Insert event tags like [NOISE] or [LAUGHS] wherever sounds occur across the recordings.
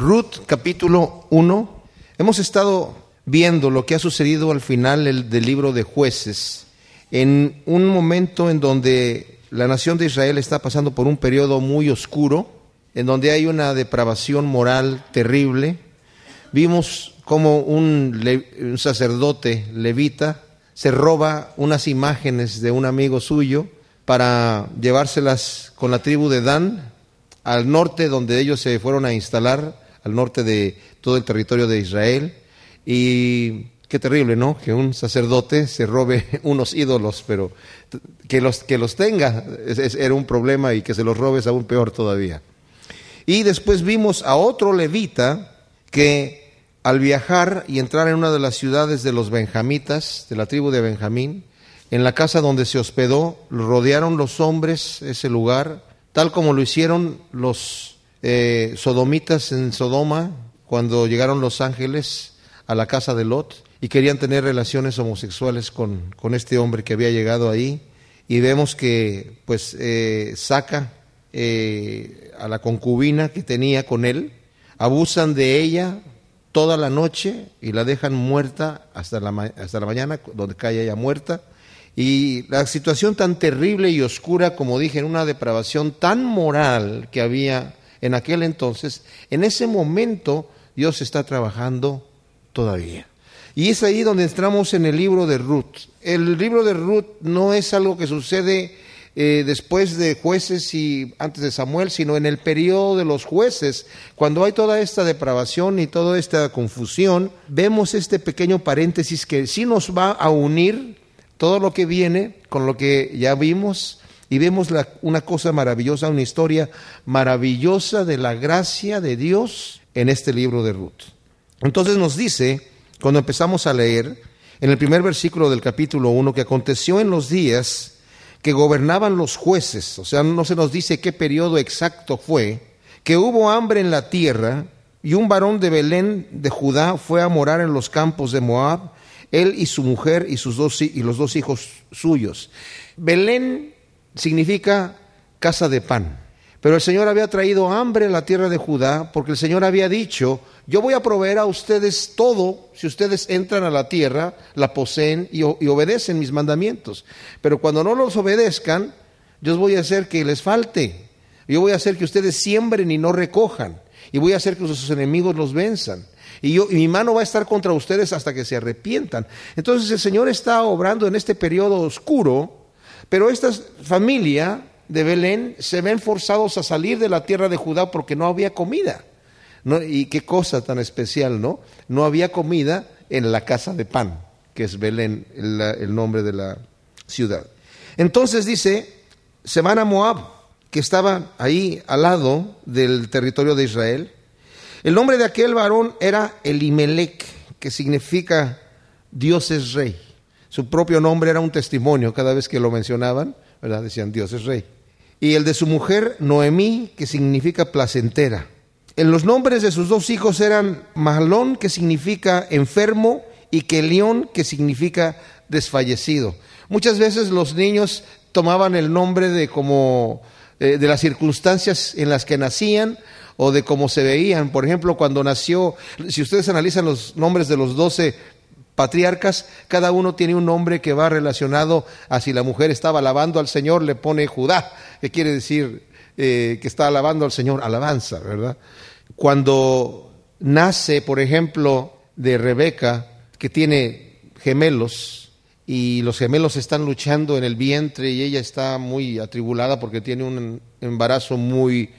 Ruth capítulo 1. Hemos estado viendo lo que ha sucedido al final del libro de jueces, en un momento en donde la nación de Israel está pasando por un periodo muy oscuro, en donde hay una depravación moral terrible. Vimos como un, un sacerdote levita se roba unas imágenes de un amigo suyo para llevárselas con la tribu de Dan al norte donde ellos se fueron a instalar, al norte de todo el territorio de Israel. Y qué terrible, ¿no? Que un sacerdote se robe [LAUGHS] unos ídolos, pero que los, que los tenga era un problema y que se los robes aún peor todavía. Y después vimos a otro levita que al viajar y entrar en una de las ciudades de los benjamitas, de la tribu de Benjamín, en la casa donde se hospedó, rodearon los hombres ese lugar, tal como lo hicieron los eh, sodomitas en Sodoma cuando llegaron los ángeles a la casa de Lot y querían tener relaciones homosexuales con, con este hombre que había llegado ahí. Y vemos que pues eh, saca eh, a la concubina que tenía con él, abusan de ella, toda la noche y la dejan muerta hasta la, hasta la mañana, donde cae ella muerta. Y la situación tan terrible y oscura, como dije, en una depravación tan moral que había en aquel entonces, en ese momento Dios está trabajando todavía. Y es ahí donde entramos en el libro de Ruth. El libro de Ruth no es algo que sucede eh, después de jueces y antes de Samuel, sino en el periodo de los jueces, cuando hay toda esta depravación y toda esta confusión, vemos este pequeño paréntesis que sí nos va a unir todo lo que viene con lo que ya vimos y vemos una cosa maravillosa, una historia maravillosa de la gracia de Dios en este libro de Ruth. Entonces nos dice, cuando empezamos a leer, en el primer versículo del capítulo 1, que aconteció en los días que gobernaban los jueces, o sea, no se nos dice qué periodo exacto fue, que hubo hambre en la tierra y un varón de Belén de Judá fue a morar en los campos de Moab, él y su mujer y, sus dos, y los dos hijos suyos. Belén significa casa de pan. Pero el Señor había traído hambre en la tierra de Judá porque el Señor había dicho, yo voy a proveer a ustedes todo si ustedes entran a la tierra, la poseen y, obedecen mis mandamientos. Pero cuando no los obedezcan, yo voy a hacer que les falte. Yo voy a hacer que ustedes siembren y no recojan. Y voy a hacer que sus enemigos los venzan. Y, yo, y mi mano va a estar contra ustedes hasta que se arrepientan. Entonces el Señor está obrando en este periodo oscuro, pero esta familia de Belén se ven forzados a salir de la tierra de Judá porque no había comida. Y qué cosa tan especial, ¿no? No había comida en la casa de pan, que es Belén, el, el nombre de la ciudad. Entonces dice, se van a Moab, que estaba ahí al lado del territorio de Israel. El nombre de aquel varón era Elimelech, que significa Dios es rey. Su propio nombre era un testimonio cada vez que lo mencionaban, ¿verdad? Decían Dios es rey y el de su mujer Noemí, que significa placentera. En los nombres de sus dos hijos eran Mahlón, que significa enfermo, y Kelión, que significa desfallecido. Muchas veces los niños tomaban el nombre de como eh, de las circunstancias en las que nacían o de cómo se veían. Por ejemplo, cuando nació, si ustedes analizan los nombres de los doce patriarcas, cada uno tiene un nombre que va relacionado a si la mujer estaba alabando al Señor, le pone Judá, que quiere decir eh, que está alabando al Señor, alabanza, ¿verdad? Cuando nace, por ejemplo, de Rebeca, que tiene gemelos, y los gemelos están luchando en el vientre y ella está muy atribulada porque tiene un embarazo muy,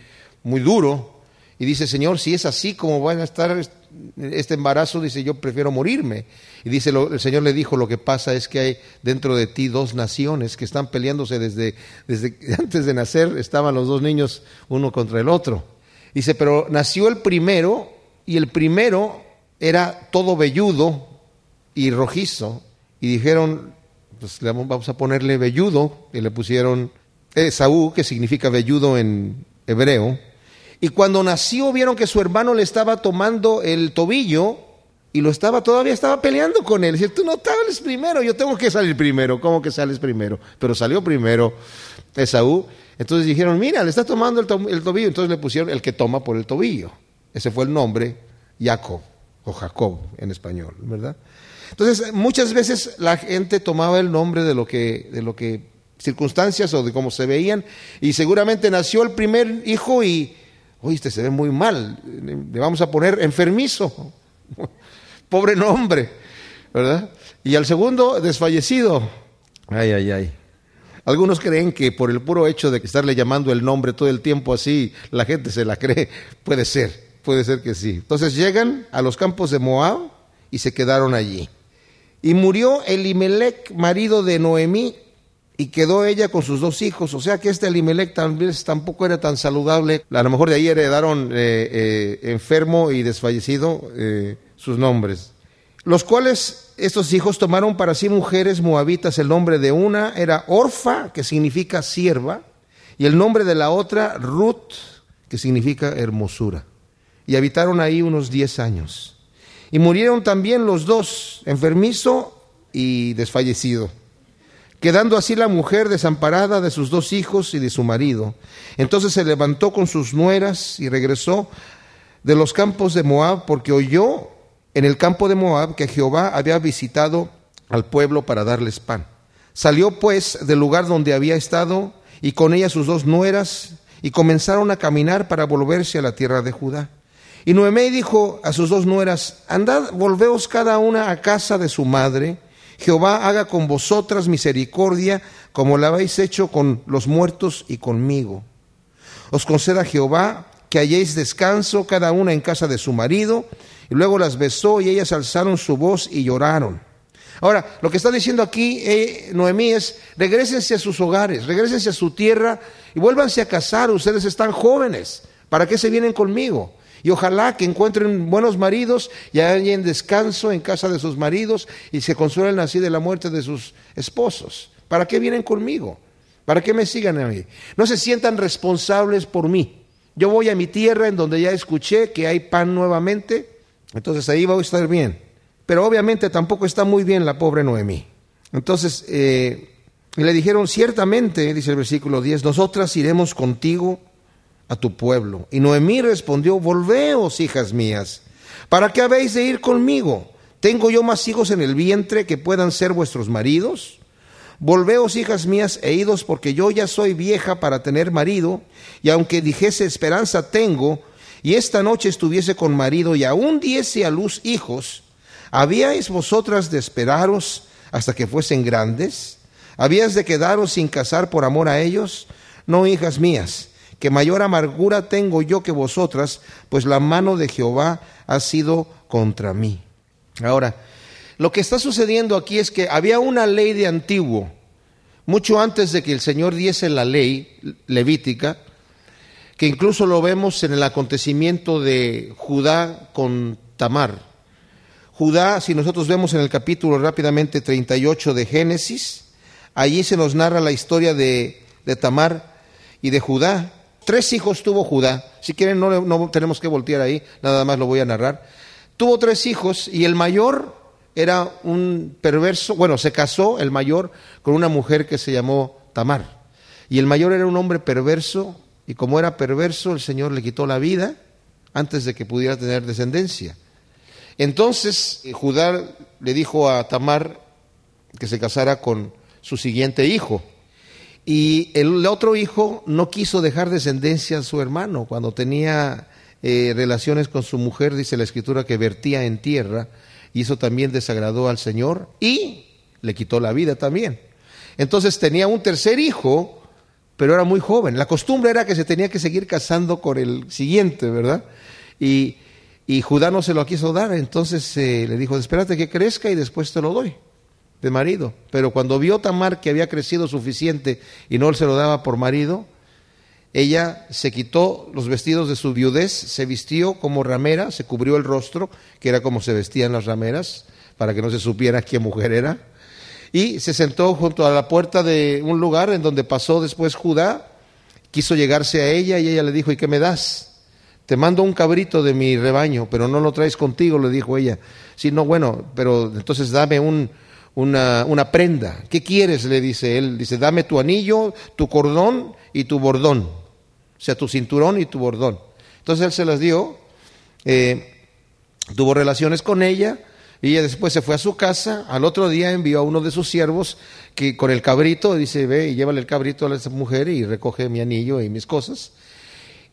muy duro, y dice, Señor, si es así como van a estar este embarazo, dice, yo prefiero morirme. Y dice, el Señor le dijo, lo que pasa es que hay dentro de ti dos naciones que están peleándose desde, desde [LAUGHS] antes de nacer, estaban los dos niños uno contra el otro. Dice, pero nació el primero y el primero era todo velludo y rojizo. Y dijeron, pues vamos a ponerle velludo, y le pusieron Esaú, que significa velludo en hebreo y cuando nació vieron que su hermano le estaba tomando el tobillo y lo estaba todavía estaba peleando con él. Dice, tú no sales primero, yo tengo que salir primero. ¿Cómo que sales primero? Pero salió primero Esaú. Entonces dijeron, mira, le está tomando el, tobillo. Entonces le pusieron el que toma por el tobillo. Ese fue el nombre, Jacob, o Jacob en español, ¿verdad? Entonces, muchas veces la gente tomaba el nombre de lo que, de lo que circunstancias o de cómo se veían, y seguramente nació el primer hijo y, oye, este se ve muy mal, le vamos a poner enfermizo, [LAUGHS] pobre nombre, ¿verdad? Y al segundo, desfallecido. Ay, ay, ay. Algunos creen que por el puro hecho de estarle llamando el nombre todo el tiempo así, la gente se la cree. Puede ser, puede ser que sí. Entonces llegan a los campos de Moab y se quedaron allí. Y murió Elimelech, marido de Noemí, y quedó ella con sus dos hijos. O sea que este Elimelech también tampoco era tan saludable. A lo mejor de ahí heredaron eh, eh, enfermo y desfallecido eh, sus nombres. Los cuales estos hijos tomaron para sí mujeres moabitas. El nombre de una era Orfa, que significa sierva, y el nombre de la otra Ruth, que significa hermosura. Y habitaron ahí unos diez años. Y murieron también los dos, enfermizo y desfallecido, quedando así la mujer desamparada de sus dos hijos y de su marido. Entonces se levantó con sus nueras y regresó de los campos de Moab porque oyó en el campo de Moab que Jehová había visitado al pueblo para darles pan. Salió pues del lugar donde había estado y con ella sus dos nueras y comenzaron a caminar para volverse a la tierra de Judá. Y Noemí dijo a sus dos nueras, andad, volveos cada una a casa de su madre, Jehová haga con vosotras misericordia como la habéis hecho con los muertos y conmigo. Os conceda Jehová que halléis descanso cada una en casa de su marido, y luego las besó y ellas alzaron su voz y lloraron. Ahora, lo que está diciendo aquí eh, Noemí es, regresense a sus hogares, regresense a su tierra y vuélvanse a casar, ustedes están jóvenes, ¿para qué se vienen conmigo? Y ojalá que encuentren buenos maridos y hayan descanso en casa de sus maridos y se consuelen así de la muerte de sus esposos. ¿Para qué vienen conmigo? ¿Para qué me sigan a mí? No se sientan responsables por mí. Yo voy a mi tierra en donde ya escuché que hay pan nuevamente entonces ahí va a estar bien. Pero obviamente tampoco está muy bien la pobre Noemí. Entonces eh, le dijeron, ciertamente, dice el versículo 10, nosotras iremos contigo a tu pueblo. Y Noemí respondió, volveos, hijas mías, ¿para qué habéis de ir conmigo? ¿Tengo yo más hijos en el vientre que puedan ser vuestros maridos? Volveos, hijas mías, e idos, porque yo ya soy vieja para tener marido, y aunque dijese esperanza tengo, y esta noche estuviese con marido y aún diese a luz hijos, ¿habíais vosotras de esperaros hasta que fuesen grandes? ¿Habíais de quedaros sin casar por amor a ellos? No, hijas mías, que mayor amargura tengo yo que vosotras, pues la mano de Jehová ha sido contra mí. Ahora, lo que está sucediendo aquí es que había una ley de antiguo, mucho antes de que el Señor diese la ley levítica, que incluso lo vemos en el acontecimiento de Judá con Tamar. Judá, si nosotros vemos en el capítulo rápidamente 38 de Génesis, allí se nos narra la historia de, Tamar y de Judá. Tres hijos tuvo Judá. Si quieren, no, no tenemos que voltear ahí, nada más lo voy a narrar. Tuvo tres hijos y el mayor era un perverso, bueno, se casó el mayor con una mujer que se llamó Tamar. Y el mayor era un hombre perverso, y como era perverso, el Señor le quitó la vida antes de que pudiera tener descendencia. Entonces eh, Judá le dijo a Tamar que se casara con su siguiente hijo. Y el otro hijo no quiso dejar descendencia a su hermano. Cuando tenía eh, relaciones con su mujer, dice la escritura, que vertía en tierra, y eso también desagradó al Señor y le quitó la vida también. Entonces tenía un tercer hijo pero era muy joven. La costumbre era que se tenía que seguir casando con el siguiente, ¿verdad? Y, Judá no se lo quiso dar, entonces eh, le dijo, espérate que crezca y después te lo doy de marido. Pero cuando vio Tamar que había crecido suficiente y no se lo daba por marido, ella se quitó los vestidos de su viudez, se vistió como ramera, se cubrió el rostro, que era como se vestían las rameras, para que no se supiera qué mujer era, y se sentó junto a la puerta de un lugar en donde pasó después Judá, quiso llegarse a ella y ella le dijo, ¿y qué me das? Te mando un cabrito de mi rebaño, pero no lo traes contigo, le dijo ella. Sí, no, bueno, pero entonces dame un, una, una prenda. ¿Qué quieres? le dice él. Dice, dame tu anillo, tu cordón y tu bordón. O sea, tu cinturón y tu bordón. Entonces él se las dio eh, tuvo relaciones con ella, y ella después se fue a su casa, al otro día envió a uno de sus siervos que con el cabrito, dice, ve y llévale el cabrito a esa mujer y recoge mi anillo y mis cosas.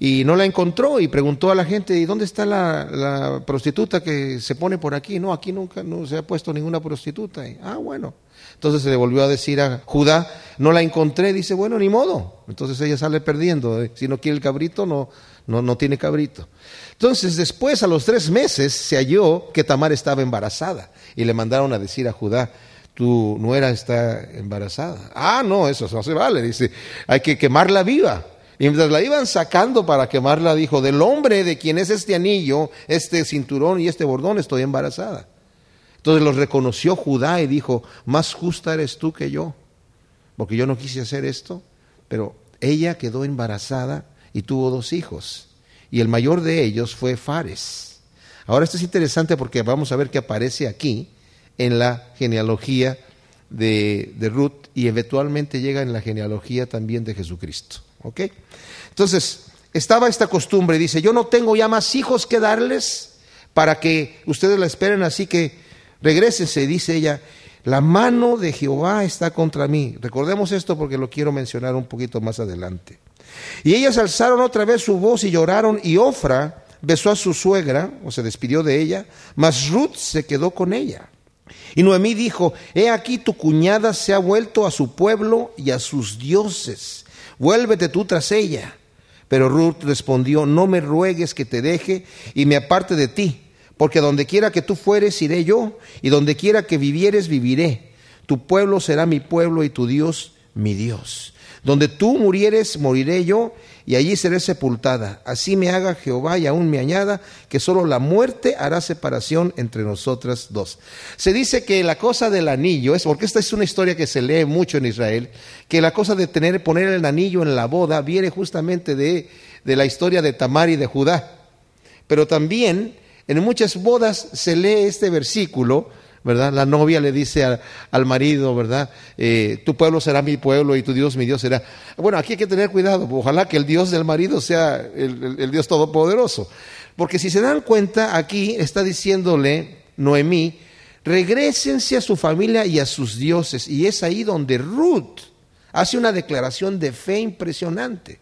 Y no la encontró y preguntó a la gente, ¿y dónde está la, prostituta que se pone por aquí? No, aquí nunca no se ha puesto ninguna prostituta. ah, bueno. Entonces se le volvió a decir a Judá, no la encontré, dice, bueno, ni modo. Entonces ella sale perdiendo. ¿eh? Si no quiere el cabrito, no, no, no tiene cabrito. Entonces después, a los tres meses, se halló que Tamar estaba embarazada. Y le mandaron a decir a Judá, tu nuera está embarazada. Ah, no, eso no se vale. Dice, hay que quemarla viva. Y mientras la iban sacando para quemarla, dijo, del hombre de quien es este anillo, este cinturón y este bordón, estoy embarazada. Entonces los reconoció Judá y dijo, más justa eres tú que yo, porque yo no quise hacer esto, pero ella quedó embarazada y tuvo dos hijos, y el mayor de ellos fue Fares. Ahora esto es interesante porque vamos a ver que aparece aquí en la genealogía de, de Ruth y eventualmente llega en la genealogía también de Jesucristo. ¿Ok? Entonces, estaba esta costumbre, dice, yo no tengo ya más hijos que darles para que ustedes la esperen, así que regresense, dice ella, la mano de Jehová está contra mí. Recordemos esto porque lo quiero mencionar un poquito más adelante. Y ellas alzaron otra vez su voz y lloraron, y Ofra besó a su suegra, o se despidió de ella, mas Ruth se quedó con ella. Y Noemí dijo, he aquí tu cuñada se ha vuelto a su pueblo y a sus dioses vuélvete tú tras ella. Pero Ruth respondió, no me ruegues que te deje y me aparte de ti, porque donde quiera que tú fueres iré yo, y donde quiera que vivieres viviré. Tu pueblo será mi pueblo y tu Dios mi Dios. Donde tú murieres, moriré yo, y allí seré sepultada. Así me haga Jehová y aún me añada que solo la muerte hará separación entre nosotras dos. Se dice que la cosa del anillo es, porque esta es una historia que se lee mucho en Israel, que la cosa de tener, poner el anillo en la boda viene justamente de, de la historia de Tamar y de Judá. Pero también en muchas bodas se lee este versículo ¿verdad? La novia le dice al, marido, ¿verdad? Eh, tu pueblo será mi pueblo y tu Dios mi Dios será. Bueno, aquí hay que tener cuidado, ojalá que el Dios del marido sea el, Dios todopoderoso. Porque si se dan cuenta, aquí está diciéndole Noemí, regresense a su familia y a sus dioses. Y es ahí donde Ruth hace una declaración de fe impresionante.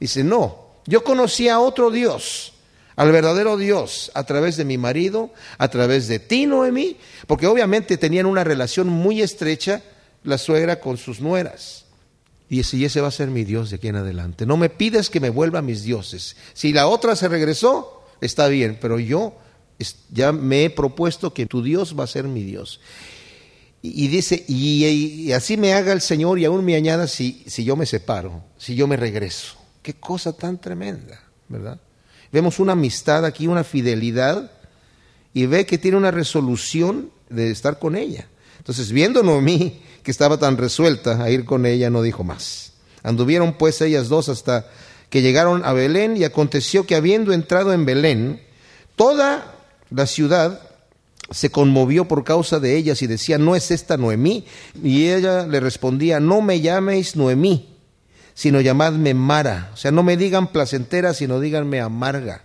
Dice, no, yo conocí a otro Dios al verdadero Dios a través de mi marido, a través de ti, Noemí, porque obviamente tenían una relación muy estrecha la suegra con sus nueras. Y y ese va a ser mi Dios de aquí en adelante. No me pides que me vuelva a mis dioses. Si la otra se regresó, está bien, pero yo ya me he propuesto que tu Dios va a ser mi Dios. Y, dice, y, así me haga el Señor y aún me añada si, si yo me separo, si yo me regreso. Qué cosa tan tremenda, ¿verdad? Vemos una amistad aquí, una fidelidad, y ve que tiene una resolución de estar con ella. Entonces, viendo Noemí que estaba tan resuelta a ir con ella, no dijo más. Anduvieron pues ellas dos hasta que llegaron a Belén, y aconteció que habiendo entrado en Belén, toda la ciudad se conmovió por causa de ellas y decía, ¿no es esta Noemí? Y ella le respondía, no me llaméis Noemí sino llamadme Mara. O sea, no me digan placentera, sino díganme amarga.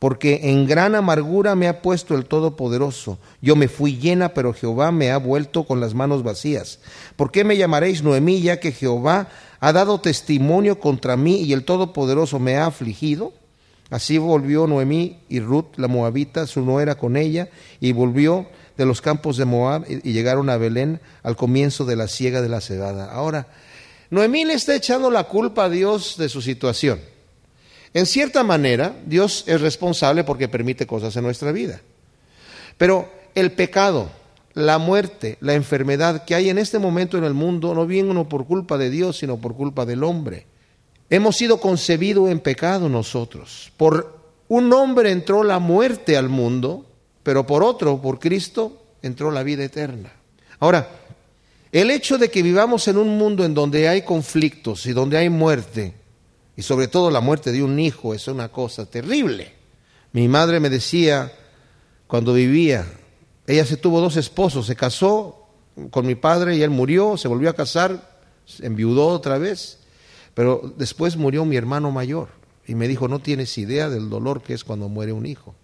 Porque en gran amargura me ha puesto el Todopoderoso. Yo me fui llena, pero Jehová me ha vuelto con las manos vacías. ¿Por qué me llamaréis Noemí, ya que Jehová ha dado testimonio contra mí y el Todopoderoso me ha afligido? Así volvió Noemí y Ruth, la moabita, su nuera con ella, y volvió de los campos de Moab y llegaron a Belén al comienzo de la siega de la cebada. Ahora, Noemí le está echando la culpa a Dios de su situación. En cierta manera, Dios es responsable porque permite cosas en nuestra vida. Pero el pecado, la muerte, la enfermedad que hay en este momento en el mundo no viene por culpa de Dios, sino por culpa del hombre. Hemos sido concebidos en pecado nosotros. Por un hombre entró la muerte al mundo, pero por otro, por Cristo, entró la vida eterna. Ahora, el hecho de que vivamos en un mundo en donde hay conflictos y donde hay muerte, y sobre todo la muerte de un hijo, es una cosa terrible. Mi madre me decía cuando vivía, ella se tuvo dos esposos, se casó con mi padre y él murió, se volvió a casar, se enviudó otra vez, pero después murió mi hermano mayor y me dijo, no tienes idea del dolor que es cuando muere un hijo.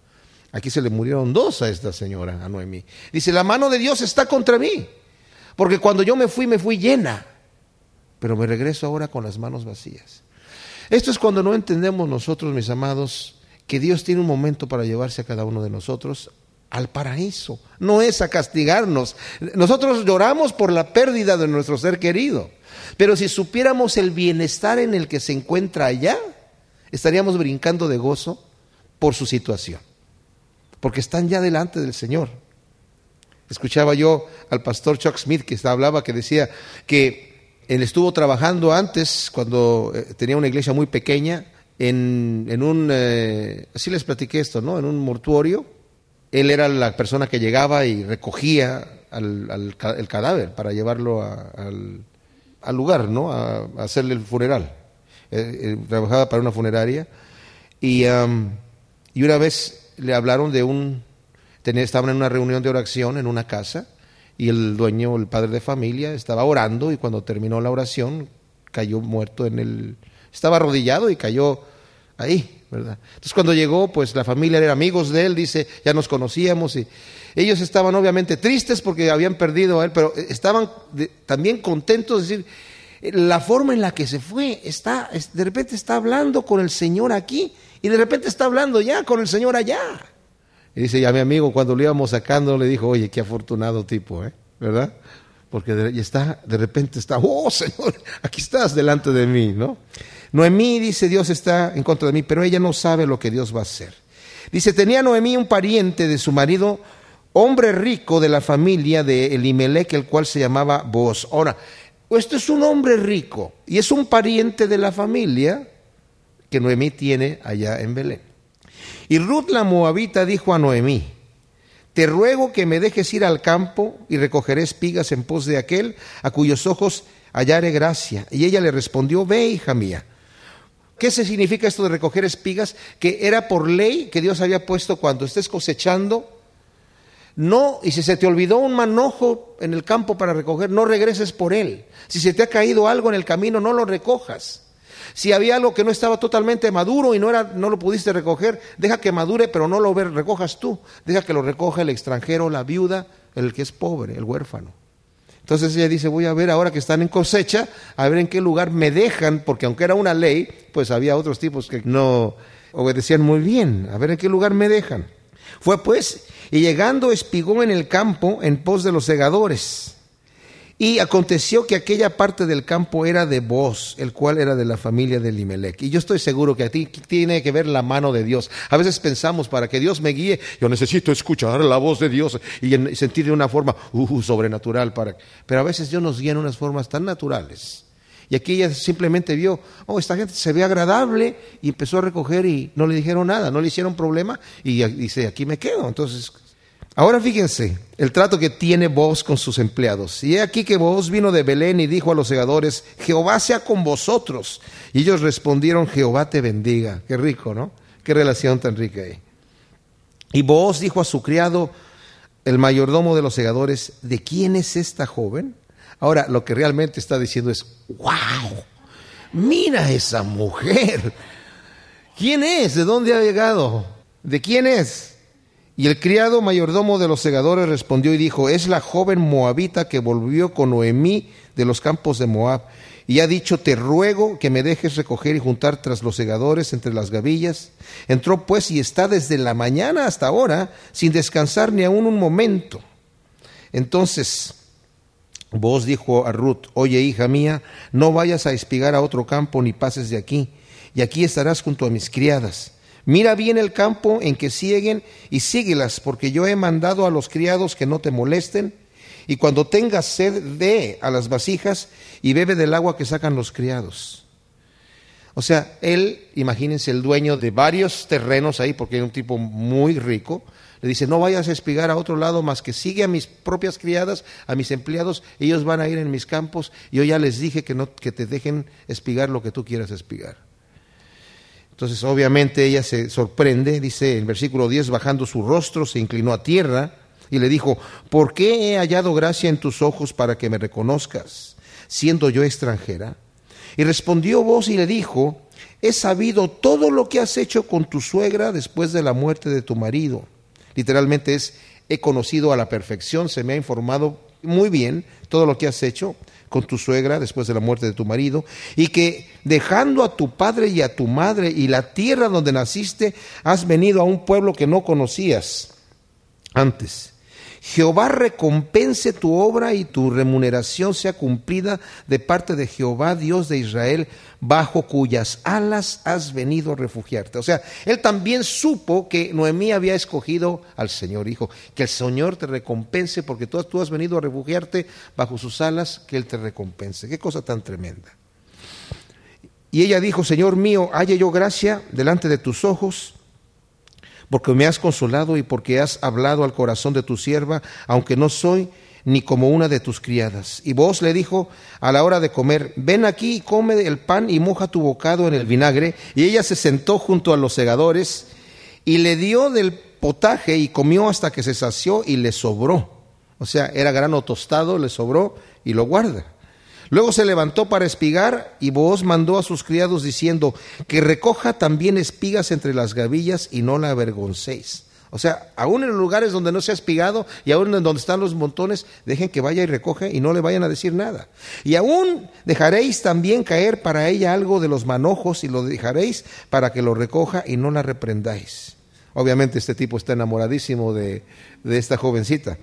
Aquí se le murieron dos a esta señora, a Noemí. Dice, la mano de Dios está contra mí, porque cuando yo me fui, me fui llena, pero me regreso ahora con las manos vacías. Esto es cuando no entendemos nosotros, mis amados, que Dios tiene un momento para llevarse a cada uno de nosotros al paraíso. No es a castigarnos. Nosotros lloramos por la pérdida de nuestro ser querido. Pero si supiéramos el bienestar en el que se encuentra allá, estaríamos brincando de gozo por su situación. Porque están ya delante del Señor. Escuchaba yo al pastor Chuck Smith que hablaba, que decía que él estuvo trabajando antes, cuando eh, tenía una iglesia muy pequeña, en, un, eh, así les platiqué esto, ¿no? En un mortuorio. Él era la persona que llegaba y recogía al, el cadáver para llevarlo al, al lugar, ¿no? A, hacerle el funeral. Eh, trabajaba para una funeraria y, y una vez le hablaron de un, estaban en una reunión de oración en una casa y el dueño, el padre de familia, estaba orando y cuando terminó la oración cayó muerto en el, estaba arrodillado y cayó ahí, ¿verdad? Entonces cuando llegó, pues la familia era amigos de él, dice, ya nos conocíamos y ellos estaban obviamente tristes porque habían perdido a él, pero estaban también contentos, de decir, la forma en la que se fue, está, de repente está hablando con el Señor aquí y de repente está hablando ya con el Señor allá. Y dice, ya mi amigo, cuando lo íbamos sacando, le dijo, oye, qué afortunado tipo, ¿eh? ¿Verdad? Porque de, está, de repente está, oh Señor, aquí estás delante de mí, ¿no? Noemí dice, Dios está en contra de mí, pero ella no sabe lo que Dios va a hacer. Dice, tenía Noemí un pariente de su marido, hombre rico de la familia de Elimelech, el cual se llamaba Boaz. Ahora, esto es un hombre rico y es un pariente de la familia que Noemí tiene allá en Belén. Y Ruth la Moabita dijo a Noemí, te ruego que me dejes ir al campo y recogeré espigas en pos de aquel a cuyos ojos hallaré gracia. Y ella le respondió, ve, hija mía. ¿Qué se significa esto de recoger espigas? Que era por ley que Dios había puesto cuando estés cosechando. No, y si se te olvidó un manojo en el campo para recoger, no regreses por él. Si se te ha caído algo en el camino, no lo recojas. Si había algo que no estaba totalmente maduro y no, era, no lo pudiste recoger, deja que madure, pero no lo recojas tú. Deja que lo recoja el extranjero, la viuda, el que es pobre, el huérfano. Entonces ella dice, voy a ver ahora que están en cosecha, a ver en qué lugar me dejan, porque aunque era una ley, pues había otros tipos que no obedecían muy bien, a ver en qué lugar me dejan. Fue pues, y llegando espigó en el campo en pos de los segadores. Y aconteció que aquella parte del campo era de vos, el cual era de la familia de Limelec. Y yo estoy seguro que a ti tiene que ver la mano de Dios. A veces pensamos, para que Dios me guíe, yo necesito escuchar la voz de Dios y sentir de una forma uh, sobrenatural. Para... Pero a veces Dios nos guía en unas formas tan naturales. Y aquí ella simplemente vio, oh, esta gente se ve agradable y empezó a recoger y no le dijeron nada, no le hicieron problema y dice, aquí me quedo. Entonces Ahora fíjense el trato que tiene vos con sus empleados. Y he aquí que vos vino de Belén y dijo a los segadores, Jehová sea con vosotros. Y ellos respondieron, Jehová te bendiga. Qué rico, ¿no? Qué relación tan rica ahí. Y vos dijo a su criado, el mayordomo de los segadores, ¿de quién es esta joven? Ahora, lo que realmente está diciendo es, wow, mira esa mujer. ¿Quién es? ¿De dónde ha llegado? ¿De quién es? Y el criado mayordomo de los segadores respondió y dijo, es la joven moabita que volvió con Noemí de los campos de Moab. Y ha dicho, te ruego que me dejes recoger y juntar tras los segadores entre las gavillas. Entró pues y está desde la mañana hasta ahora sin descansar ni aún un momento. Entonces, vos dijo a Ruth, oye hija mía, no vayas a espigar a otro campo ni pases de aquí, y aquí estarás junto a mis criadas Mira bien el campo en que siguen y síguelas, porque yo he mandado a los criados que no te molesten. Y cuando tengas sed, ve a las vasijas y bebe del agua que sacan los criados. O sea, él, imagínense, el dueño de varios terrenos ahí, porque es un tipo muy rico, le dice, no vayas a espigar a otro lado más que sigue a mis propias criadas, a mis empleados, ellos van a ir en mis campos, yo ya les dije que, no, que te dejen espigar lo que tú quieras espigar. Entonces, obviamente, ella se sorprende, dice en versículo 10, bajando su rostro, se inclinó a tierra y le dijo, ¿por qué he hallado gracia en tus ojos para que me reconozcas, siendo yo extranjera? Y respondió vos y le dijo, he sabido todo lo que has hecho con tu suegra después de la muerte de tu marido, literalmente es he conocido a la perfección, se me ha informado muy bien todo lo que has hecho con tu suegra después de la muerte de tu marido, y que dejando a tu padre y a tu madre y la tierra donde naciste, has venido a un pueblo que no conocías antes Jehová recompense tu obra y tu remuneración sea cumplida de parte de Jehová, Dios de Israel, bajo cuyas alas has venido a refugiarte. O sea, él también supo que Noemí había escogido al Señor. Hijo, que el Señor te recompense porque tú, tú has venido a refugiarte bajo sus alas, que Él te recompense. Qué cosa tan tremenda. Y ella dijo, Señor mío, halle yo gracia delante de tus ojos porque me has consolado y porque has hablado al corazón de tu sierva, aunque no soy ni como una de tus criadas. Y vos le dijo a la hora de comer, ven aquí y come el pan y moja tu bocado en el vinagre. Y ella se sentó junto a los segadores y le dio del potaje y comió hasta que se sació y le sobró. O sea, era grano tostado, le sobró y lo guarda. Luego se levantó para espigar y Booz mandó a sus criados diciendo que recoja también espigas entre las gavillas y no la avergoncéis. O sea, aún en los lugares donde no se ha espigado y aún en donde están los montones, dejen que vaya y recoge y no le vayan a decir nada. Y aún dejaréis también caer para ella algo de los manojos y lo dejaréis para que lo recoja y no la reprendáis. Obviamente este tipo está enamoradísimo de, de esta jovencita.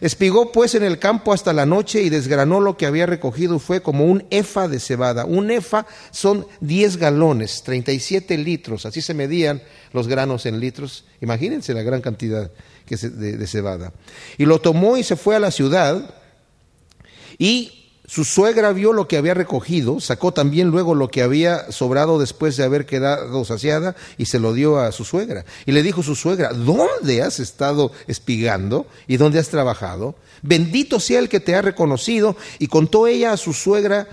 Espigó pues en el campo hasta la noche y desgranó lo que había recogido. Fue como un efa de cebada. Un efa son 10 galones, 37 litros. Así se medían los granos en litros. Imagínense la gran cantidad que de, de cebada. Y lo tomó y se fue a la ciudad. Y su suegra vio lo que había recogido, sacó también luego lo que había sobrado después de haber quedado saciada y se lo dio a su suegra. Y le dijo su suegra, ¿dónde has estado espigando y dónde has trabajado? Bendito sea el que te ha reconocido. Y contó ella a su suegra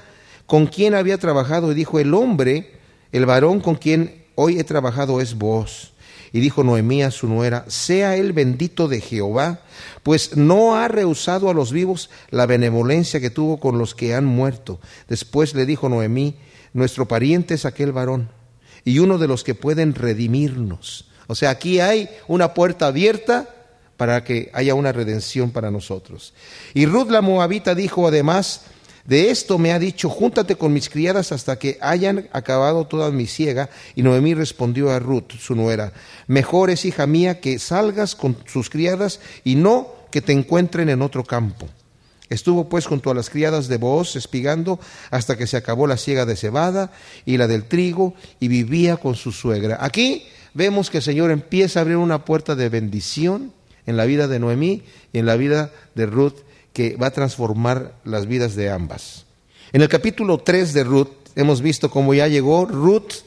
con quien había trabajado y dijo, el hombre, el varón con quien hoy he trabajado es vos. Y dijo Noemí a su nuera, sea él bendito de Jehová, pues no ha rehusado a los vivos la benevolencia que tuvo con los que han muerto. Después le dijo Noemí, nuestro pariente es aquel varón y uno de los que pueden redimirnos. O sea, aquí hay una puerta abierta para que haya una redención para nosotros. Y Ruth la Moabita dijo además, de esto me ha dicho, júntate con mis criadas hasta que hayan acabado toda mi siega. Y Noemí respondió a Ruth, su nuera, mejor es, hija mía, que salgas con sus criadas y no que te encuentren en otro campo. Estuvo pues junto a las criadas de Booz espigando hasta que se acabó la siega de cebada y la del trigo y vivía con su suegra. Aquí vemos que el Señor empieza a abrir una puerta de bendición en la vida de Noemí y en la vida de Ruth que va a transformar las vidas de ambas. En el capítulo 3 de Ruth hemos visto cómo ya llegó Ruth,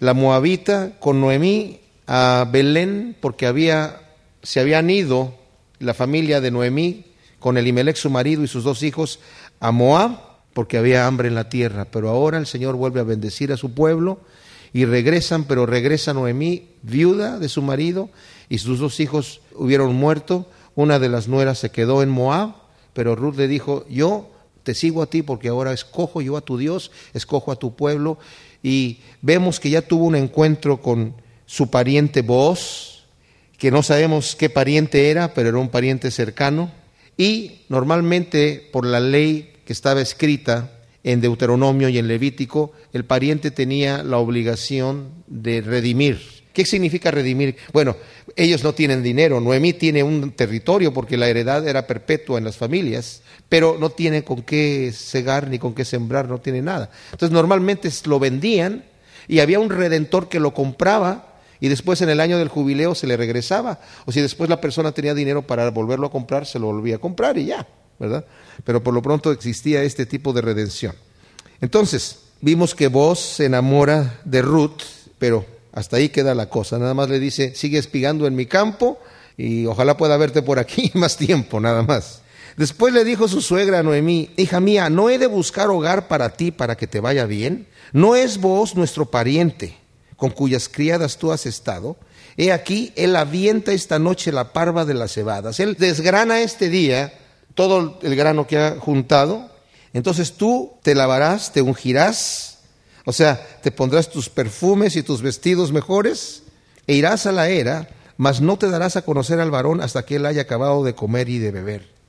la moabita, con Noemí a Belén porque había, se habían ido la familia de Noemí con Elimelech su marido y sus dos hijos a Moab porque había hambre en la tierra. Pero ahora el Señor vuelve a bendecir a su pueblo y regresan, pero regresa Noemí, viuda de su marido, y sus dos hijos hubieron muerto. Una de las nueras se quedó en Moab pero Ruth le dijo, yo te sigo a ti porque ahora escojo yo a tu Dios, escojo a tu pueblo. Y vemos que ya tuvo un encuentro con su pariente Boaz, que no sabemos qué pariente era, pero era un pariente cercano. Y normalmente por la ley que estaba escrita en Deuteronomio y en Levítico, el pariente tenía la obligación de redimir ¿Qué significa redimir? Bueno, ellos no tienen dinero, Noemí tiene un territorio porque la heredad era perpetua en las familias, pero no tiene con qué cegar ni con qué sembrar, no tiene nada. Entonces normalmente lo vendían y había un redentor que lo compraba y después en el año del jubileo se le regresaba. O si después la persona tenía dinero para volverlo a comprar, se lo volvía a comprar y ya, ¿verdad? Pero por lo pronto existía este tipo de redención. Entonces, vimos que vos se enamora de Ruth, pero hasta ahí queda la cosa. Nada más le dice, sigue espigando en mi campo y ojalá pueda verte por aquí [LAUGHS] más tiempo, nada más. Después le dijo su suegra a Noemí, hija mía, ¿no he de buscar hogar para ti para que te vaya bien? ¿No es vos nuestro pariente con cuyas criadas tú has estado? He aquí, él avienta esta noche la parva de las cebadas. Él desgrana este día todo el grano que ha juntado. Entonces tú te lavarás, te ungirás o sea, te pondrás tus perfumes y tus vestidos mejores e irás a la era, mas no te darás a conocer al varón hasta que él haya acabado de comer y de beber.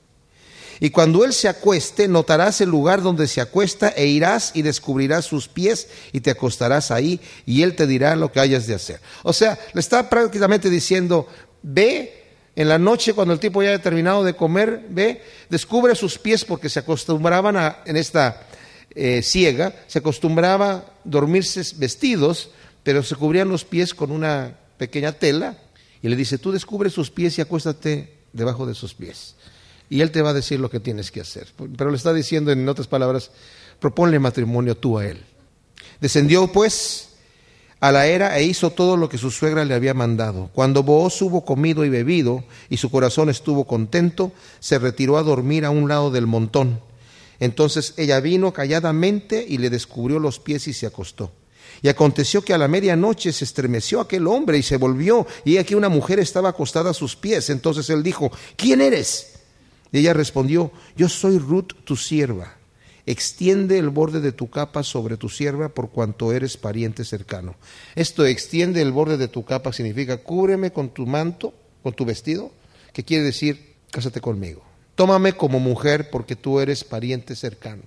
Y cuando él se acueste, notarás el lugar donde se acuesta e irás y descubrirás sus pies y te acostarás ahí y él te dirá lo que hayas de hacer. O sea, le está prácticamente diciendo, ve en la noche cuando el tipo ya haya terminado de comer, ve, descubre sus pies porque se acostumbraban a, en esta eh, ciega, se acostumbraba dormirse vestidos, pero se cubrían los pies con una pequeña tela y le dice, tú descubre sus pies y acuéstate debajo de sus pies. Y él te va a decir lo que tienes que hacer. Pero le está diciendo en otras palabras, proponle matrimonio tú a él. Descendió pues a la era e hizo todo lo que su suegra le había mandado. Cuando Booz hubo comido y bebido y su corazón estuvo contento, se retiró a dormir a un lado del montón. Entonces ella vino calladamente y le descubrió los pies y se acostó. Y aconteció que a la medianoche se estremeció aquel hombre y se volvió, y aquí una mujer estaba acostada a sus pies. Entonces él dijo, ¿quién eres? Y ella respondió, yo soy Ruth, tu sierva. Extiende el borde de tu capa sobre tu sierva por cuanto eres pariente cercano. Esto extiende el borde de tu capa significa cúbreme con tu manto, con tu vestido, que quiere decir cásate conmigo. Tómame como mujer porque tú eres pariente cercano.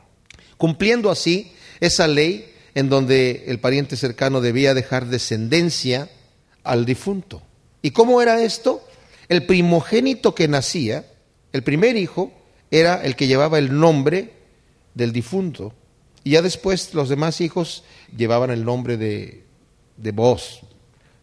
Cumpliendo así esa ley, en donde el pariente cercano debía dejar descendencia al difunto. ¿Y cómo era esto? El primogénito que nacía, el primer hijo, era el que llevaba el nombre del difunto. Y ya después los demás hijos llevaban el nombre de, de voz.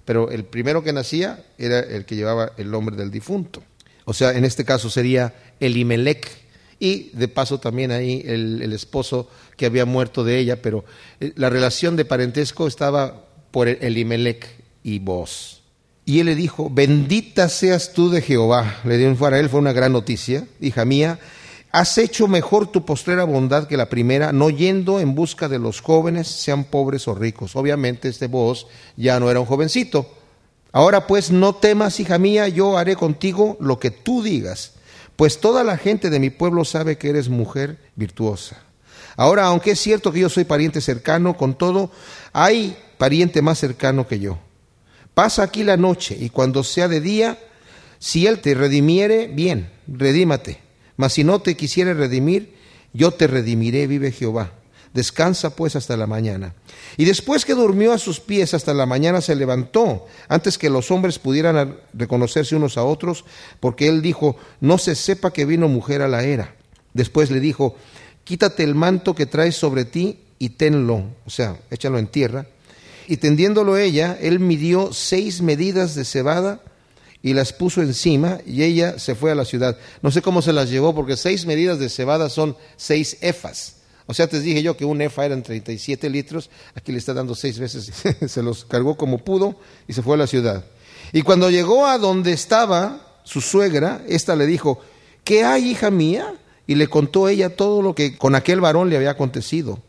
Pero el primero que nacía era el que llevaba el nombre del difunto. O sea, en este caso sería Elimelech, y de paso también ahí el, esposo que había muerto de ella, pero eh, la relación de parentesco estaba por Elimelech y vos. Y él le dijo, bendita seas tú de Jehová. Le dio a él, fue una gran noticia, hija mía. Has hecho mejor tu postrera bondad que la primera, no yendo en busca de los jóvenes, sean pobres o ricos. Obviamente este vos ya no era un jovencito. Ahora pues no temas, hija mía, yo haré contigo lo que tú digas pues toda la gente de mi pueblo sabe que eres mujer virtuosa. Ahora, aunque es cierto que yo soy pariente cercano, con todo, hay pariente más cercano que yo. Pasa aquí la noche y cuando sea de día, si él te redimiere, bien, redímate. Mas si no te quisiere redimir, yo te redimiré, vive Jehová. Descansa pues hasta la mañana. Y después que durmió a sus pies hasta la mañana se levantó, antes que los hombres pudieran reconocerse unos a otros, porque él dijo, no se sepa que vino mujer a la era. Después le dijo, quítate el manto que traes sobre ti y tenlo, o sea, échalo en tierra. Y tendiéndolo ella, él midió seis medidas de cebada y las puso encima y ella se fue a la ciudad. No sé cómo se las llevó porque seis medidas de cebada son seis efas. O sea, te dije yo que un EFA eran 37 litros, aquí le está dando seis veces, [LAUGHS] se los cargó como pudo y se fue a la ciudad. Y cuando llegó a donde estaba su suegra, ésta le dijo, ¿qué hay, hija mía? Y le contó ella todo lo que con aquel varón le había acontecido.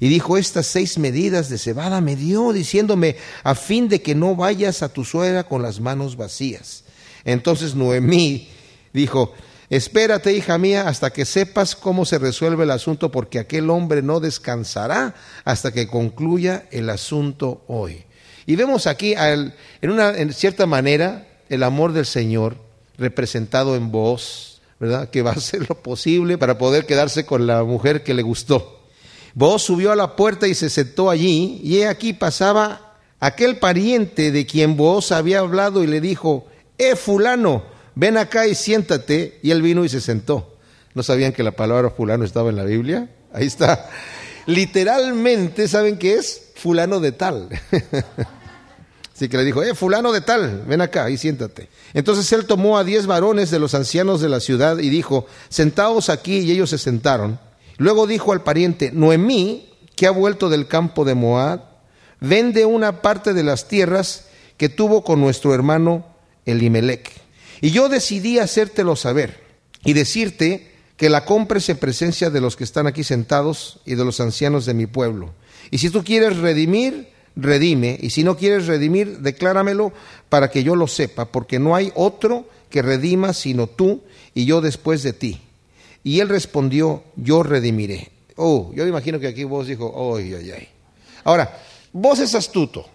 Y dijo, estas seis medidas de cebada me dio, diciéndome, a fin de que no vayas a tu suegra con las manos vacías. Entonces Noemí dijo, Espérate, hija mía, hasta que sepas cómo se resuelve el asunto, porque aquel hombre no descansará hasta que concluya el asunto hoy. Y vemos aquí, en, una, en cierta manera, el amor del Señor representado en voz, ¿verdad? Que va a hacer lo posible para poder quedarse con la mujer que le gustó. Vos subió a la puerta y se sentó allí, y he aquí pasaba aquel pariente de quien vos había hablado y le dijo, eh, fulano, ven acá y siéntate. Y él vino y se sentó. ¿No sabían que la palabra fulano estaba en la Biblia? Ahí está. Literalmente, ¿saben qué es? Fulano de tal. [LAUGHS] Así que le dijo, eh, fulano de tal, ven acá y siéntate. Entonces él tomó a diez varones de los ancianos de la ciudad y dijo, sentaos aquí, y ellos se sentaron. Luego dijo al pariente, Noemí, que ha vuelto del campo de Moab, vende una parte de las tierras que tuvo con nuestro hermano Elimelech. Y yo decidí hacértelo saber y decirte que la compres en presencia de los que están aquí sentados y de los ancianos de mi pueblo. Y si tú quieres redimir, redime. Y si no quieres redimir, decláramelo para que yo lo sepa, porque no hay otro que redima sino tú y yo después de ti. Y él respondió, yo redimiré. Oh, yo imagino que aquí vos dijo, ay, ay, ay. Ahora, vos es astuto,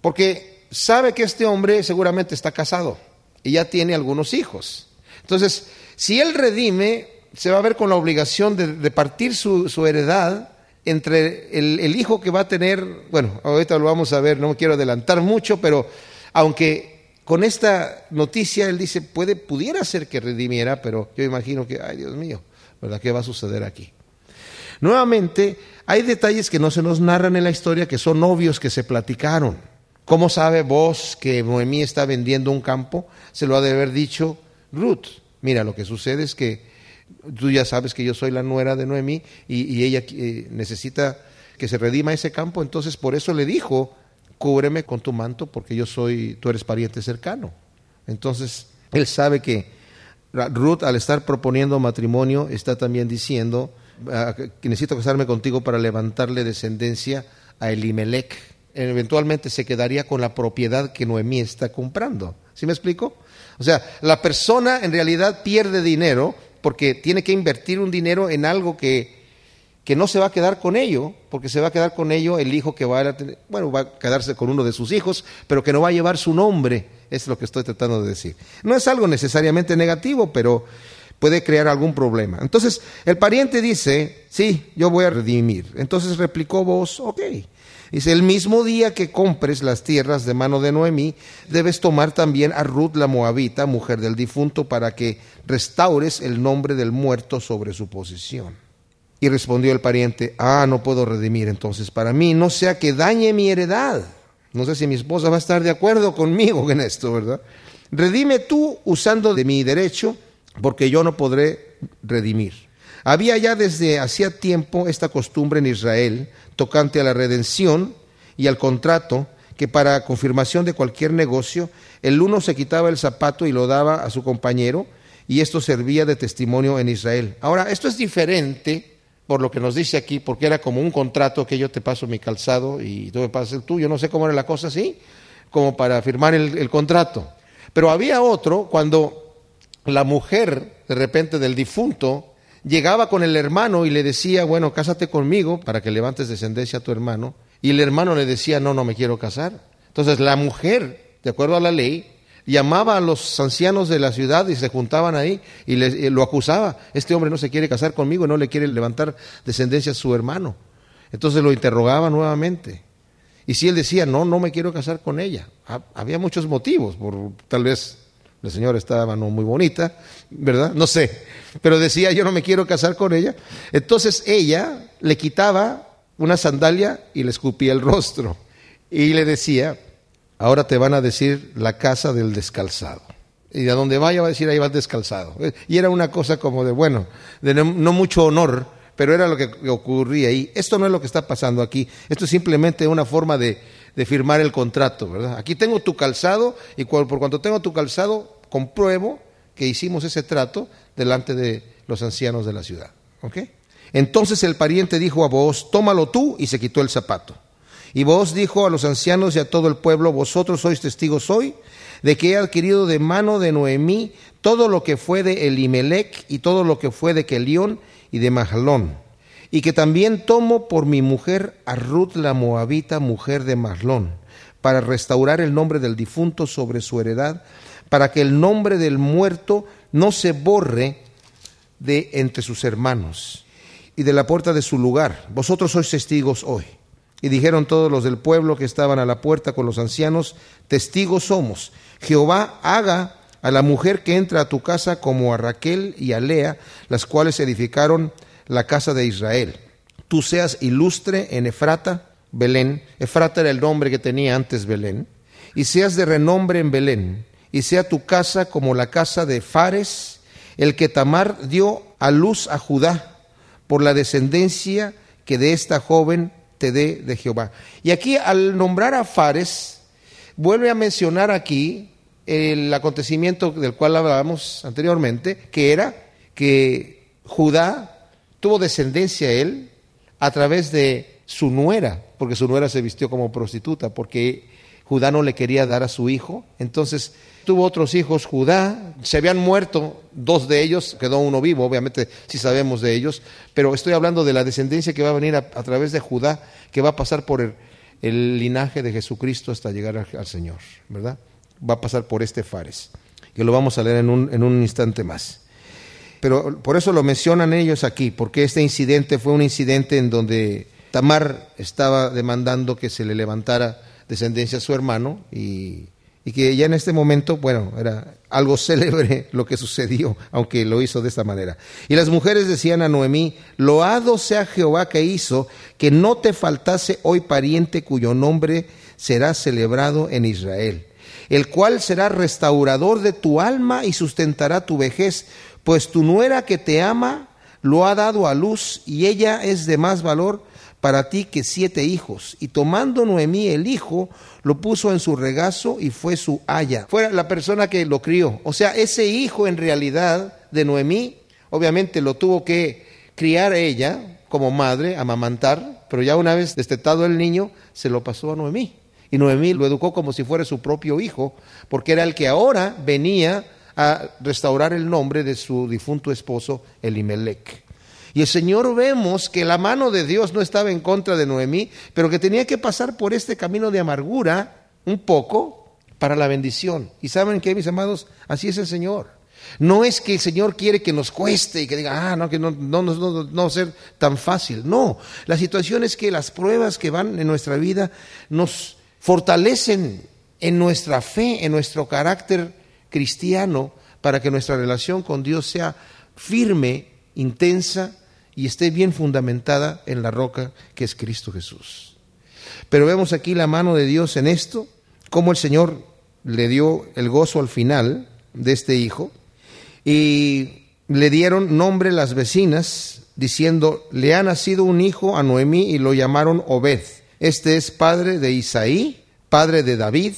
porque sabe que este hombre seguramente está casado y ya tiene algunos hijos. Entonces, si él redime, se va a ver con la obligación de repartir su, su heredad entre el, el, hijo que va a tener, bueno, ahorita lo vamos a ver, no quiero adelantar mucho, pero aunque con esta noticia él dice, puede, pudiera ser que redimiera, pero yo imagino que, ay Dios mío, ¿verdad? ¿Qué va a suceder aquí? Nuevamente, hay detalles que no se nos narran en la historia que son obvios que se platicaron. ¿Cómo sabe vos que Noemí está vendiendo un campo? Se lo ha de haber dicho Ruth. Mira, lo que sucede es que tú ya sabes que yo soy la nuera de Noemí y, ella eh, necesita que se redima ese campo, entonces por eso le dijo, cúbreme con tu manto porque yo soy, tú eres pariente cercano. Entonces, él sabe que Ruth al estar proponiendo matrimonio está también diciendo ah, que necesito casarme contigo para levantarle descendencia a Elimelech eventualmente se quedaría con la propiedad que Noemí está comprando. ¿Sí me explico? O sea, la persona en realidad pierde dinero porque tiene que invertir un dinero en algo que, que no se va a quedar con ello, porque se va a quedar con ello el hijo que va a tener, bueno, va a quedarse con uno de sus hijos, pero que no va a llevar su nombre. Es lo que estoy tratando de decir. No es algo necesariamente negativo, pero puede crear algún problema. Entonces, el pariente dice, sí, yo voy a redimir. Entonces replicó vos, ok. Dice, el mismo día que compres las tierras de mano de Noemí, debes tomar también a Ruth la Moabita, mujer del difunto, para que restaures el nombre del muerto sobre su posición. Y respondió el pariente, ah, no puedo redimir entonces para mí, no sea que dañe mi heredad. No sé si mi esposa va a estar de acuerdo conmigo en esto, ¿verdad? Redime tú usando de mi derecho, porque yo no podré redimir. Había ya desde hacía tiempo esta costumbre en Israel tocante a la redención y al contrato, que para confirmación de cualquier negocio, el uno se quitaba el zapato y lo daba a su compañero, y esto servía de testimonio en Israel. Ahora, esto es diferente por lo que nos dice aquí, porque era como un contrato que yo te paso mi calzado y tú me pasas el tuyo, no sé cómo era la cosa así, como para firmar el, el contrato. Pero había otro cuando la mujer, de repente, del difunto, llegaba con el hermano y le decía, bueno, cásate conmigo para que levantes descendencia a tu hermano. Y el hermano le decía, no, no me quiero casar. Entonces la mujer, de acuerdo a la ley, llamaba a los ancianos de la ciudad y se juntaban ahí y, le, lo acusaba. Este hombre no se quiere casar conmigo, no le quiere levantar descendencia a su hermano. Entonces lo interrogaba nuevamente. Y si él decía, no, no me quiero casar con ella, había muchos motivos, por tal vez la señora estaba no muy bonita, ¿verdad? No sé, pero decía, yo no me quiero casar con ella. Entonces ella le quitaba una sandalia y le escupía el rostro. Y le decía, ahora te van a decir la casa del descalzado. Y a donde vaya va a decir, ahí va el descalzado. Y era una cosa como de, bueno, de no, mucho honor, pero era lo que ocurría. Y esto no es lo que está pasando aquí. Esto es simplemente una forma de, de firmar el contrato, ¿verdad? Aquí tengo tu calzado y por cuanto tengo tu calzado, compruebo que hicimos ese trato delante de los ancianos de la ciudad. ¿Ok? Entonces el pariente dijo a vos, tómalo tú, y se quitó el zapato. Y vos dijo a los ancianos y a todo el pueblo, vosotros sois testigos hoy de que he adquirido de mano de Noemí todo lo que fue de Elimelech y todo lo que fue de Kelión y de Mahlón. Y que también tomo por mi mujer a Ruth la Moabita, mujer de Mahlón, para restaurar el nombre del difunto sobre su heredad para que el nombre del muerto no se borre de entre sus hermanos y de la puerta de su lugar. Vosotros sois testigos hoy. Y dijeron todos los del pueblo que estaban a la puerta con los ancianos, testigos somos. Jehová haga a la mujer que entra a tu casa como a Raquel y a Lea, las cuales edificaron la casa de Israel. Tú seas ilustre en Efrata, Belén. Efrata era el nombre que tenía antes Belén. Y seas de renombre en Belén y sea tu casa como la casa de Fares, el que Tamar dio a luz a Judá, por la descendencia que de esta joven te dé de Jehová. Y aquí al nombrar a Fares, vuelve a mencionar aquí el acontecimiento del cual hablábamos anteriormente, que era que Judá tuvo descendencia él a través de su nuera, porque su nuera se vistió como prostituta, porque Judá no le quería dar a su hijo, entonces tuvo otros hijos, Judá, se habían muerto dos de ellos, quedó uno vivo, obviamente si sabemos de ellos, pero estoy hablando de la descendencia que va a venir a, través de Judá, que va a pasar por el linaje de Jesucristo hasta llegar al, Señor, ¿verdad? Va a pasar por este Fares, que lo vamos a leer en un instante más. Pero por eso lo mencionan ellos aquí, porque este incidente fue un incidente en donde Tamar estaba demandando que se le levantara descendencia a su hermano y que ya en este momento, bueno, era algo [LAUGHS] célebre lo que sucedió, aunque lo hizo de esta manera. Y las mujeres decían a Noemí, loado sea Jehová que hizo que no te faltase hoy pariente cuyo nombre será celebrado en Israel, el cual será restaurador de tu alma y sustentará tu vejez, pues tu nuera que te ama lo ha dado a luz y ella es de más valor para ti que siete hijos. Y tomando Noemí el hijo, lo puso en su regazo y fue su haya. Fue la persona que lo crió. O sea, ese hijo en realidad de Noemí, obviamente lo tuvo que criar ella como madre, amamantar, pero ya una vez destetado el niño, se lo pasó a Noemí. Y Noemí lo educó como si fuera su propio hijo, porque era el que ahora venía a restaurar el nombre de su difunto esposo Elimelech. Y el Señor vemos que la mano de Dios no estaba en contra de Noemí, pero que tenía que pasar por este camino de amargura un poco para la bendición. Y saben que, mis amados, así es el Señor. No es que el Señor quiere que nos cueste y que diga, ah, no, que no, no, no, no, va a ser tan fácil. No, la situación es que las pruebas que van en nuestra vida nos fortalecen en nuestra fe, en nuestro carácter cristiano, para que nuestra relación con Dios sea firme, intensa y esté bien fundamentada en la roca que es Cristo Jesús. Pero vemos aquí la mano de Dios en esto, cómo el Señor le dio el gozo al final de este hijo y le dieron nombre las vecinas diciendo, le ha nacido un hijo a Noemí y lo llamaron Obed. Este es padre de Isaí, padre de David.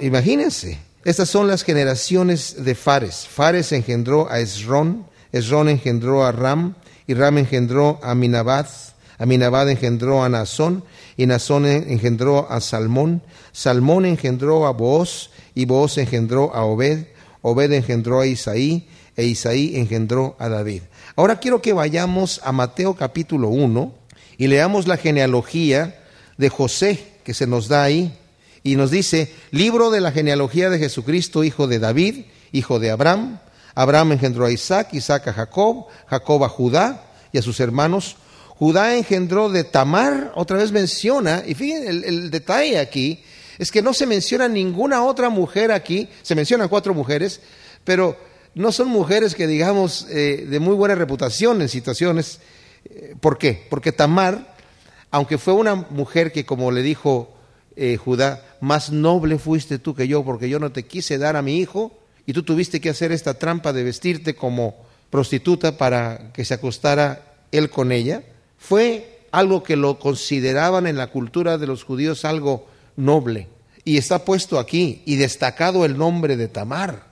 Imagínense, estas son las generaciones de Fares. Fares engendró a Esrón, Esrón engendró a Ram, y Ram engendró a Minabad, Aminabad engendró a Nazón, y Nazón engendró a Salmón, Salmón engendró a Booz, y Booz engendró a Obed, Obed engendró a Isaí, e Isaí engendró a David. Ahora quiero que vayamos a Mateo capítulo 1 y leamos la genealogía de José que se nos da ahí. Y nos dice, libro de la genealogía de Jesucristo, hijo de David, hijo de Abraham, Abraham engendró a Isaac, Isaac a Jacob, Jacob a Judá y a sus hermanos. Judá engendró de Tamar, otra vez menciona, y fíjense el, detalle aquí, es que no se menciona ninguna otra mujer aquí, se mencionan cuatro mujeres, pero no son mujeres que digamos eh, de muy buena reputación en situaciones. Eh, ¿Por qué? Porque Tamar, aunque fue una mujer que como le dijo eh, Judá, más noble fuiste tú que yo, porque yo no te quise dar a mi hijo, y tú tuviste que hacer esta trampa de vestirte como prostituta para que se acostara él con ella, fue algo que lo consideraban en la cultura de los judíos algo noble. Y está puesto aquí y destacado el nombre de Tamar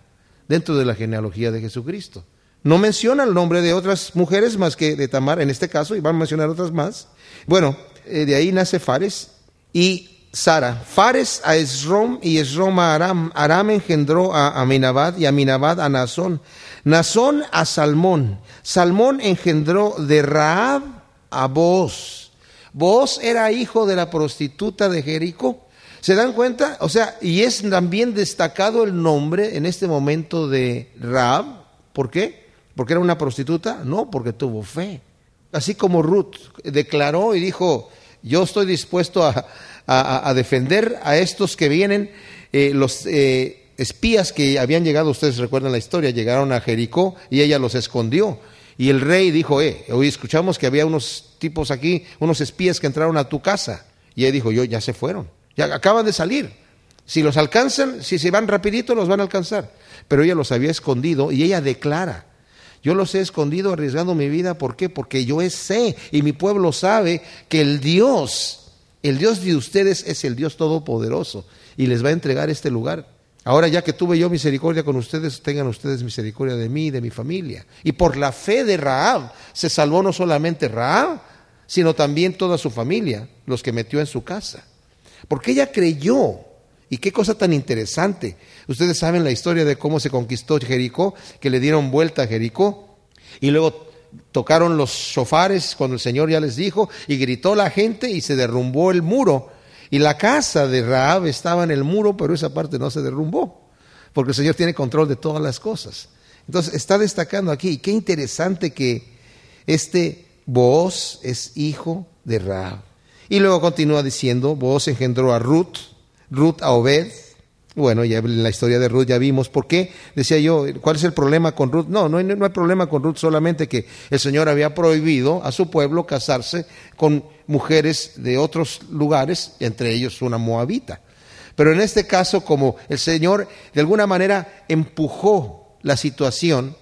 dentro de la genealogía de Jesucristo. No menciona el nombre de otras mujeres más que de Tamar en este caso, y van a mencionar otras más. Bueno, eh, de ahí nace Fares y Sara. Fares a Esrom y Esrom a Aram. Aram engendró a Aminabad y Aminabad a Nazón. Nazón a Salmón. Salmón engendró de Raab a Boz. Boz era hijo de la prostituta de Jericó. ¿Se dan cuenta? O sea, y es también destacado el nombre en este momento de Raab. ¿Por qué? ¿Porque era una prostituta? No, porque tuvo fe. Así como Ruth declaró y dijo, yo estoy dispuesto a, a, defender a estos que vienen, eh, los eh, espías que habían llegado, ustedes recuerdan la historia, llegaron a Jericó y ella los escondió. Y el rey dijo, eh, hoy escuchamos que había unos tipos aquí, unos espías que entraron a tu casa. Y ella dijo, yo ya se fueron, ya acaban de salir. Si los alcanzan, si se van rapidito, los van a alcanzar. Pero ella los había escondido y ella declara, yo los he escondido arriesgando mi vida, ¿por qué? Porque yo sé y mi pueblo sabe que el Dios el Dios de ustedes es el Dios todopoderoso y les va a entregar este lugar. Ahora ya que tuve yo misericordia con ustedes, tengan ustedes misericordia de mí y de mi familia. Y por la fe de Raab se salvó no solamente Raab, sino también toda su familia, los que metió en su casa. Porque ella creyó. Y qué cosa tan interesante. Ustedes saben la historia de cómo se conquistó Jericó, que le dieron vuelta a Jericó. Y luego tocaron los sofares cuando el Señor ya les dijo y gritó la gente y se derrumbó el muro. Y la casa de Raab estaba en el muro, pero esa parte no se derrumbó, porque el Señor tiene control de todas las cosas. Entonces está destacando aquí, qué interesante que este Booz es hijo de Raab. Y luego continúa diciendo, Booz engendró a Ruth, Ruth a Obed, bueno, ya en la historia de Ruth ya vimos por qué. Decía yo, ¿cuál es el problema con Ruth? No, no hay, problema con Ruth, solamente que el Señor había prohibido a su pueblo casarse con mujeres de otros lugares, entre ellos una moabita. Pero en este caso, como el Señor de alguna manera empujó la situación,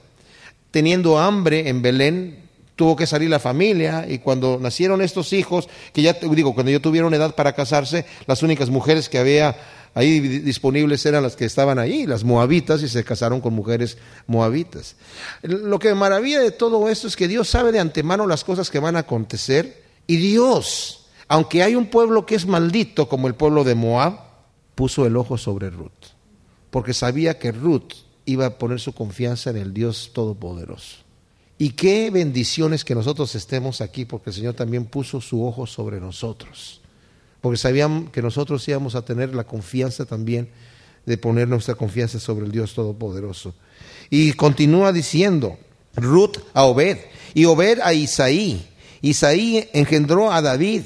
teniendo hambre en Belén, tuvo que salir la familia y cuando nacieron estos hijos, que ya digo, cuando ya tuvieron edad para casarse, las únicas mujeres que había ahí disponibles eran las que estaban ahí, las moabitas, y se casaron con mujeres moabitas. Lo que maravilla de todo esto es que Dios sabe de antemano las cosas que van a acontecer, y Dios, aunque hay un pueblo que es maldito como el pueblo de Moab, puso el ojo sobre Ruth, porque sabía que Ruth iba a poner su confianza en el Dios Todopoderoso. Y qué bendiciones que nosotros estemos aquí, porque el Señor también puso su ojo sobre nosotros porque sabían que nosotros íbamos a tener la confianza también de poner nuestra confianza sobre el Dios Todopoderoso. Y continúa diciendo, Ruth a Obed, y Obed a Isaí. Isaí engendró a David,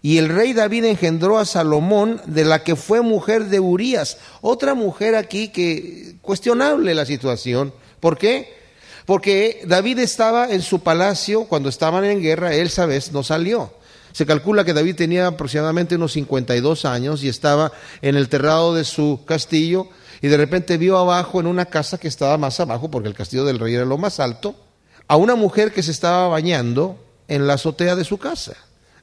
y el rey David engendró a Salomón, de la que fue mujer de Urías. Otra mujer aquí que cuestionable la situación. ¿Por qué? Porque David estaba en su palacio cuando estaban en guerra, él, sabes, no salió. Se calcula que David tenía aproximadamente unos 52 años y estaba en el terrado de su castillo y de repente vio abajo en una casa que estaba más abajo, porque el castillo del rey era lo más alto, a una mujer que se estaba bañando en la azotea de su casa.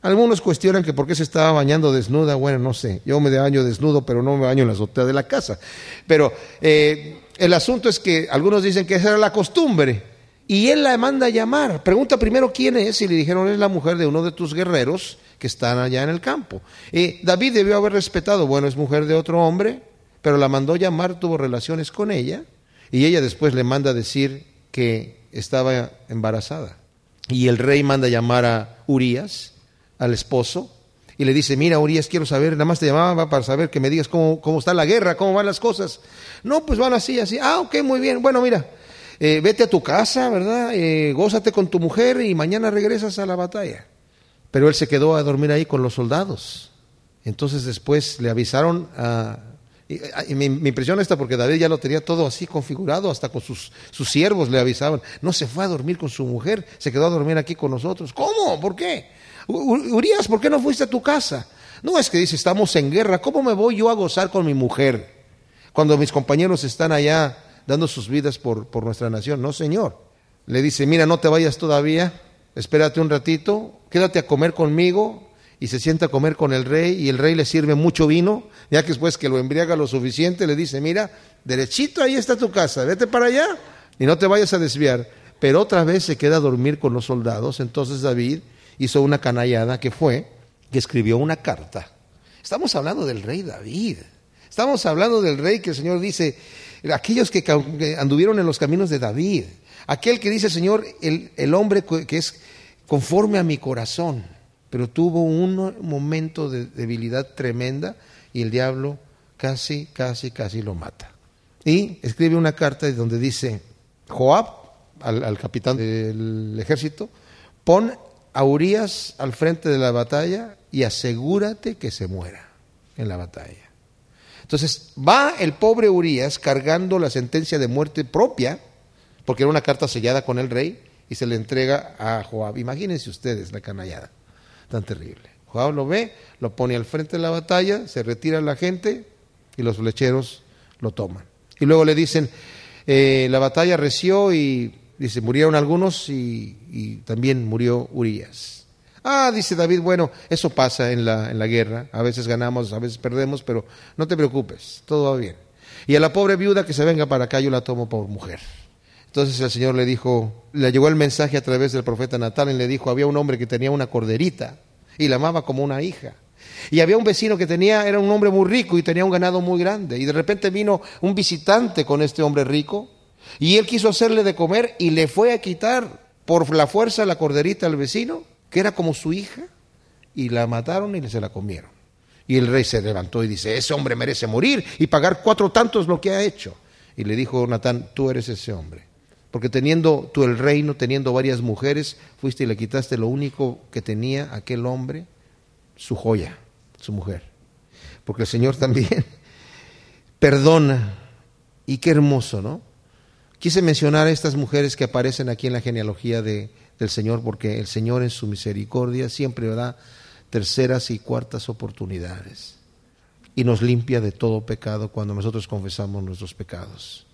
Algunos cuestionan que por qué se estaba bañando desnuda, bueno, no sé, yo me baño desnudo, pero no me baño en la azotea de la casa. Pero eh, el asunto es que algunos dicen que esa era la costumbre, y él la manda a llamar. Pregunta primero quién es y le dijeron es la mujer de uno de tus guerreros que están allá en el campo. Y David debió haber respetado, bueno, es mujer de otro hombre, pero la mandó llamar, tuvo relaciones con ella y ella después le manda decir que estaba embarazada. Y el rey manda llamar a Urias, al esposo, y le dice, mira Urias, quiero saber, nada más te llamaba para saber que me digas cómo, cómo está la guerra, cómo van las cosas. No, pues van así, así. Ah, ok, muy bien. Bueno, mira, eh, vete a tu casa, ¿verdad? Eh, gózate con tu mujer y mañana regresas a la batalla. Pero él se quedó a dormir ahí con los soldados. Entonces después le avisaron a... Y, me, impresiona esta porque David ya lo tenía todo así configurado, hasta con sus, sus siervos le avisaban. No se fue a dormir con su mujer, se quedó a dormir aquí con nosotros. ¿Cómo? ¿Por qué? Urias, ¿por qué no fuiste a tu casa? No, es que dice, estamos en guerra, ¿cómo me voy yo a gozar con mi mujer? Cuando mis compañeros están allá dando sus vidas por, por nuestra nación. No, Señor. Le dice, mira, no te vayas todavía, espérate un ratito, quédate a comer conmigo y se sienta a comer con el rey y el rey le sirve mucho vino, ya que después que lo embriaga lo suficiente, le dice, mira, derechito ahí está tu casa, vete para allá y no te vayas a desviar. Pero otra vez se queda a dormir con los soldados, entonces David hizo una canallada que fue que escribió una carta. Estamos hablando del rey David. Estamos hablando del rey que el Señor dice, aquellos que anduvieron en los caminos de David, aquel que dice, Señor, el, el hombre que es conforme a mi corazón, pero tuvo un momento de debilidad tremenda y el diablo casi, casi, casi lo mata. Y escribe una carta donde dice, Joab, al, al capitán del ejército, pon a Urias al frente de la batalla y asegúrate que se muera en la batalla. Entonces va el pobre Urias cargando la sentencia de muerte propia, porque era una carta sellada con el rey, y se le entrega a Joab. Imagínense ustedes la canallada tan terrible. Joab lo ve, lo pone al frente de la batalla, se retira la gente y los flecheros lo toman. Y luego le dicen, eh, la batalla reció y dice, murieron algunos y, y también murió Urias. Ah, dice David, bueno, eso pasa en la, en la guerra, a veces ganamos, a veces perdemos, pero no te preocupes, todo va bien. Y a la pobre viuda que se venga para acá, yo la tomo por mujer. Entonces el Señor le dijo, le llegó el mensaje a través del profeta Natal y le dijo, había un hombre que tenía una corderita y la amaba como una hija. Y había un vecino que tenía, era un hombre muy rico y tenía un ganado muy grande. Y de repente vino un visitante con este hombre rico y él quiso hacerle de comer y le fue a quitar por la fuerza la corderita al vecino que era como su hija, y la mataron y se la comieron. Y el rey se levantó y dice, ese hombre merece morir y pagar cuatro tantos lo que ha hecho. Y le dijo Natán, tú eres ese hombre. Porque teniendo tú el reino, teniendo varias mujeres, fuiste y le quitaste lo único que tenía aquel hombre, su joya, su mujer. Porque el Señor también [LAUGHS] perdona. Y qué hermoso, ¿no? Quise mencionar a estas mujeres que aparecen aquí en la genealogía de, del Señor, porque el Señor en su misericordia siempre da terceras y cuartas oportunidades y nos limpia de todo pecado cuando nosotros confesamos nuestros pecados.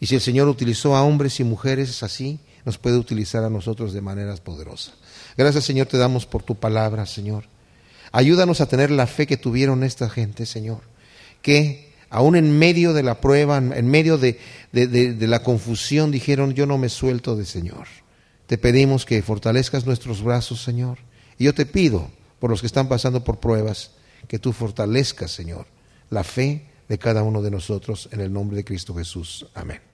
Y si el Señor utilizó a hombres y mujeres así, nos puede utilizar a nosotros de maneras poderosas. Gracias Señor te damos por tu palabra, Señor. Ayúdanos a tener la fe que tuvieron esta gente, Señor, que aún en medio de la prueba, en medio de, de, la confusión, dijeron, yo no me suelto de Señor. Te pedimos que fortalezcas nuestros brazos, Señor. Y yo te pido, por los que están pasando por pruebas, que tú fortalezcas, Señor, la fe de cada uno de nosotros en el nombre de Cristo Jesús. Amén.